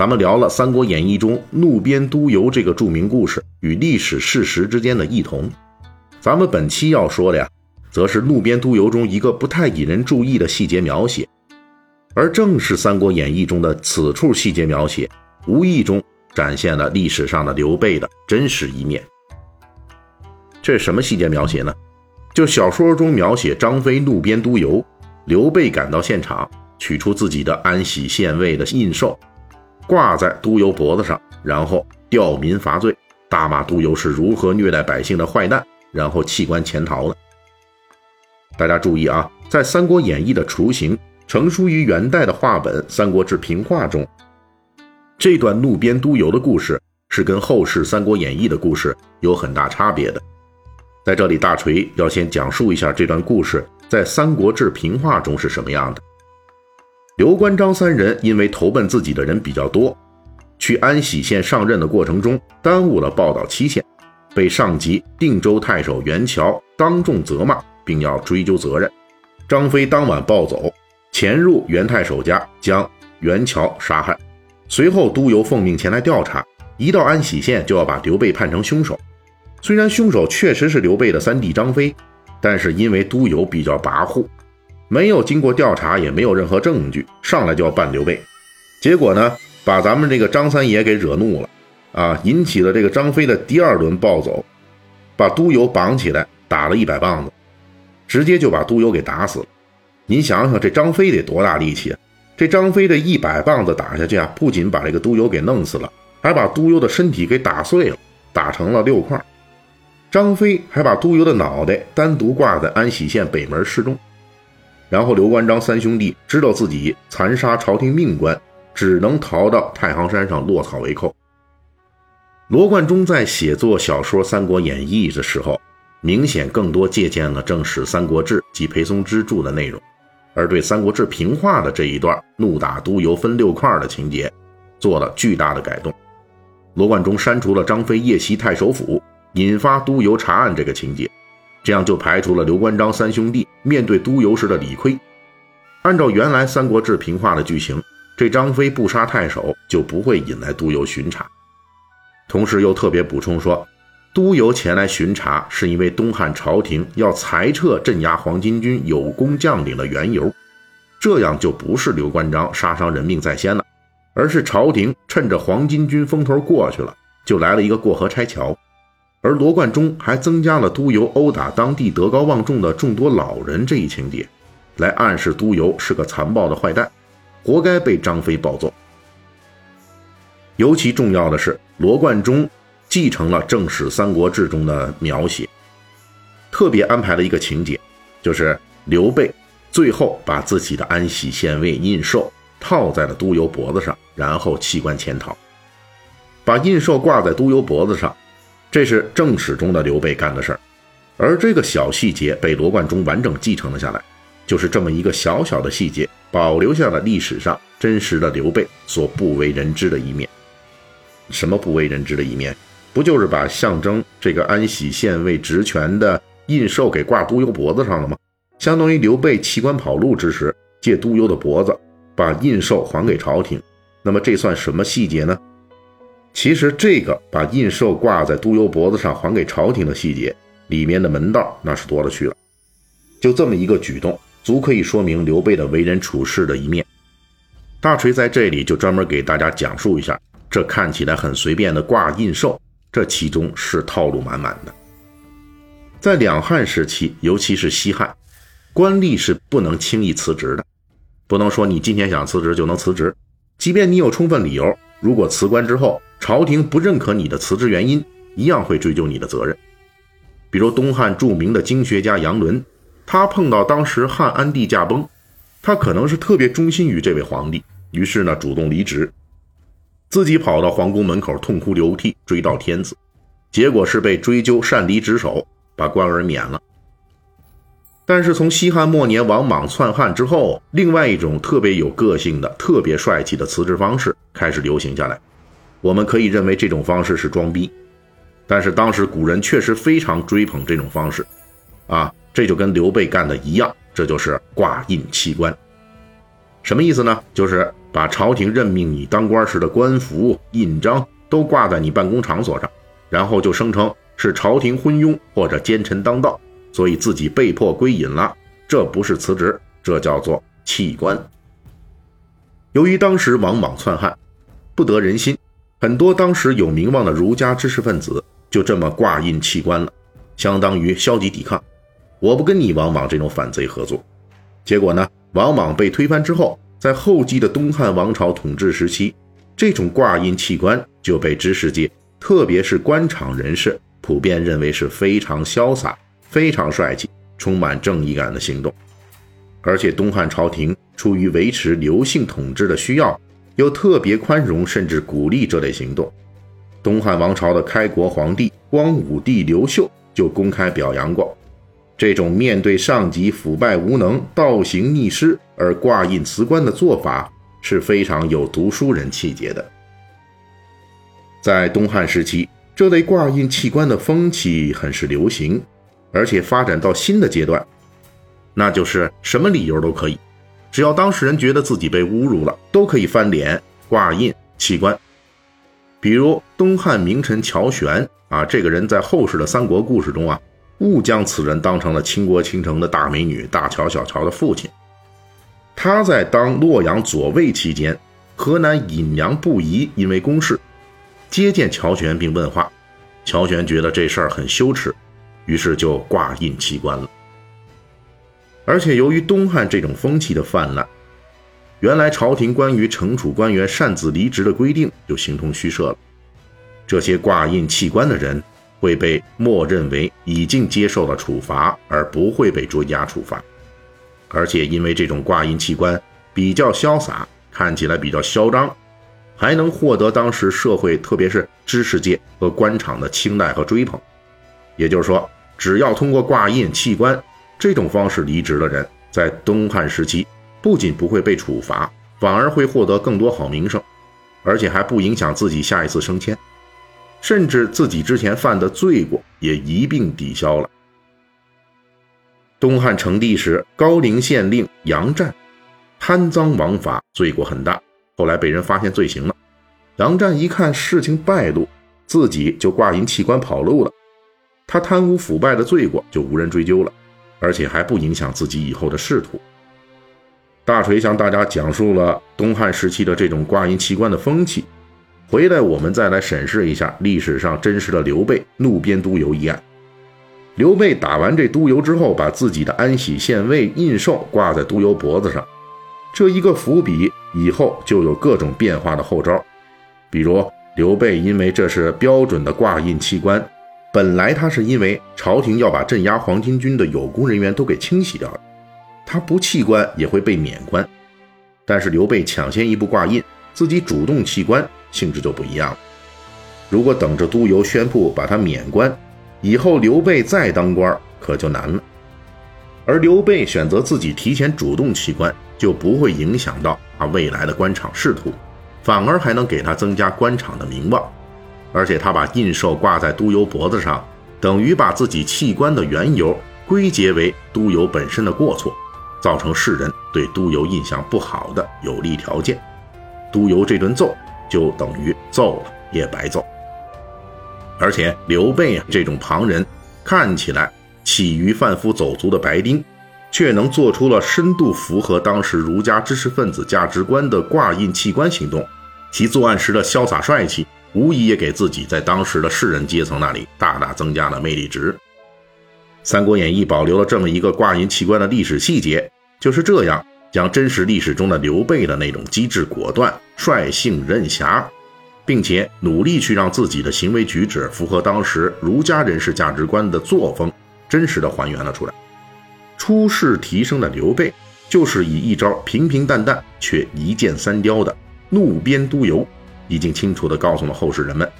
咱们聊了《三国演义》中怒鞭督邮这个著名故事与历史事实之间的异同。咱们本期要说的呀，则是怒鞭督邮中一个不太引人注意的细节描写。而正是《三国演义》中的此处细节描写，无意中展现了历史上的刘备的真实一面。这是什么细节描写呢？就小说中描写张飞怒鞭督邮，刘备赶到现场，取出自己的安喜县尉的印绶，挂在督邮脖子上，然后吊民伐罪，大骂督邮是如何虐待百姓的坏蛋，然后弃官潜逃的。大家注意啊，在《三国演义》的雏形。成书于元代的话本《三国志平话》中，这段怒鞭督邮的故事是跟后世《三国演义》的故事有很大差别的。在这里，大锤要先讲述一下这段故事在《三国志平话》中是什么样的。刘关张三人因为投奔自己的人比较多，去安喜县上任的过程中耽误了报道期限，被上级定州太守袁乔当众责骂，并要追究责任。张飞当晚暴走。潜入袁太守家，将袁乔杀害。随后，督邮奉命前来调查，一到安喜县就要把刘备判成凶手。虽然凶手确实是刘备的三弟张飞，但是因为督邮比较跋扈，没有经过调查，也没有任何证据，上来就要办刘备。结果呢，把咱们这个张三爷给惹怒了，啊，引起了这个张飞的第二轮暴走，把督邮绑起来打了一百棒子，直接就把督邮给打死了。您想想，这张飞得多大力气啊！这张飞这一百棒子打下去啊，不仅把这个督邮给弄死了，还把督邮的身体给打碎了，打成了六块。张飞还把督邮的脑袋单独挂在安喜县北门示众。然后刘关张三兄弟知道自己残杀朝廷命官，只能逃到太行山上落草为寇。罗贯中在写作小说《三国演义》的时候，明显更多借鉴了正史《三国志》及裴松之著的内容。而对《三国志平话》的这一段怒打督邮分六块的情节，做了巨大的改动。罗贯中删除了张飞夜袭太守府，引发督邮查案这个情节，这样就排除了刘关张三兄弟面对督邮时的理亏。按照原来《三国志平话》的剧情，这张飞不杀太守，就不会引来督邮巡查。同时又特别补充说。督邮前来巡查，是因为东汉朝廷要裁撤镇压黄巾军有功将领的缘由，这样就不是刘关张杀伤人命在先了，而是朝廷趁着黄巾军风头过去了，就来了一个过河拆桥。而罗贯中还增加了督邮殴打当地德高望重的众多老人这一情节，来暗示督邮是个残暴的坏蛋，活该被张飞暴揍。尤其重要的是，罗贯中。继承了正史《三国志》中的描写，特别安排了一个情节，就是刘备最后把自己的安喜县尉印绶套在了督邮脖子上，然后弃官潜逃。把印绶挂在督邮脖子上，这是正史中的刘备干的事儿。而这个小细节被罗贯中完整继承了下来，就是这么一个小小的细节，保留下了历史上真实的刘备所不为人知的一面。什么不为人知的一面？不就是把象征这个安喜县尉职权的印绶给挂督邮脖子上了吗？相当于刘备弃官跑路之时，借督邮的脖子把印绶还给朝廷。那么这算什么细节呢？其实这个把印绶挂在督邮脖子上还给朝廷的细节里面的门道那是多了去了。就这么一个举动，足可以说明刘备的为人处事的一面。大锤在这里就专门给大家讲述一下，这看起来很随便的挂印绶。这其中是套路满满的。在两汉时期，尤其是西汉，官吏是不能轻易辞职的，不能说你今天想辞职就能辞职，即便你有充分理由，如果辞官之后朝廷不认可你的辞职原因，一样会追究你的责任。比如东汉著名的经学家杨伦，他碰到当时汉安帝驾崩，他可能是特别忠心于这位皇帝，于是呢主动离职。自己跑到皇宫门口痛哭流涕，追悼天子，结果是被追究擅离职守，把官儿免了。但是从西汉末年王莽篡汉之后，另外一种特别有个性的、特别帅气的辞职方式开始流行下来。我们可以认为这种方式是装逼，但是当时古人确实非常追捧这种方式，啊，这就跟刘备干的一样，这就是挂印弃官。什么意思呢？就是把朝廷任命你当官时的官服、印章都挂在你办公场所上，然后就声称是朝廷昏庸或者奸臣当道。所以自己被迫归隐了，这不是辞职，这叫做弃官。由于当时王莽篡汉，不得人心，很多当时有名望的儒家知识分子就这么挂印弃官了，相当于消极抵抗。我不跟你王莽这种反贼合作。结果呢，王莽被推翻之后，在后继的东汉王朝统治时期，这种挂印弃官就被知识界，特别是官场人士普遍认为是非常潇洒。非常帅气、充满正义感的行动，而且东汉朝廷出于维持刘姓统治的需要，又特别宽容甚至鼓励这类行动。东汉王朝的开国皇帝光武帝刘秀就公开表扬过，这种面对上级腐败无能、倒行逆施而挂印辞官的做法是非常有读书人气节的。在东汉时期，这类挂印弃官的风气很是流行。而且发展到新的阶段，那就是什么理由都可以，只要当事人觉得自己被侮辱了，都可以翻脸挂印弃官。比如东汉名臣乔玄啊，这个人在后世的三国故事中啊，误将此人当成了倾国倾城的大美女大乔小乔的父亲。他在当洛阳左卫期间，河南尹阳不疑因为公事接见乔玄并问话，乔玄觉得这事儿很羞耻。于是就挂印弃官了。而且由于东汉这种风气的泛滥，原来朝廷关于惩处官员擅自离职的规定就形同虚设了。这些挂印弃官的人会被默认为已经接受了处罚，而不会被追加处罚。而且因为这种挂印弃官比较潇洒，看起来比较嚣张，还能获得当时社会特别是知识界和官场的青睐和追捧。也就是说，只要通过挂印弃官这种方式离职的人，在东汉时期不仅不会被处罚，反而会获得更多好名声，而且还不影响自己下一次升迁，甚至自己之前犯的罪过也一并抵消了。东汉成帝时，高陵县令杨湛贪赃枉法，罪过很大，后来被人发现罪行了。杨湛一看事情败露，自己就挂印弃官跑路了。他贪污腐败的罪过就无人追究了，而且还不影响自己以后的仕途。大锤向大家讲述了东汉时期的这种挂印弃官的风气。回来我们再来审视一下历史上真实的刘备怒鞭督邮一案。刘备打完这督邮之后，把自己的安喜县尉印绶挂在督邮脖子上，这一个伏笔以后就有各种变化的后招。比如刘备因为这是标准的挂印弃官。本来他是因为朝廷要把镇压黄巾军的有功人员都给清洗掉了，他不弃官也会被免官。但是刘备抢先一步挂印，自己主动弃官，性质就不一样了。如果等着督邮宣布把他免官，以后刘备再当官可就难了。而刘备选择自己提前主动弃官，就不会影响到他未来的官场仕途，反而还能给他增加官场的名望。而且他把印绶挂在督邮脖子上，等于把自己弃官的缘由归结为督邮本身的过错，造成世人对督邮印象不好的有利条件。督邮这顿揍就等于揍了也白揍。而且刘备啊这种旁人看起来起于贩夫走卒的白丁，却能做出了深度符合当时儒家知识分子价值观的挂印弃官行动，其作案时的潇洒帅气。无疑也给自己在当时的士人阶层那里大大增加了魅力值。《三国演义》保留了这么一个挂印弃官的历史细节，就是这样将真实历史中的刘备的那种机智果断、率性任侠，并且努力去让自己的行为举止符合当时儒家人士价值观的作风，真实的还原了出来。出世提升的刘备，就是以一招平平淡淡却一箭三雕的怒鞭督邮。已经清楚地告诉了后世人们，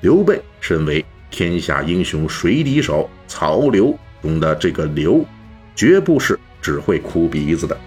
刘备身为天下英雄谁敌手曹刘中的这个刘，绝不是只会哭鼻子的。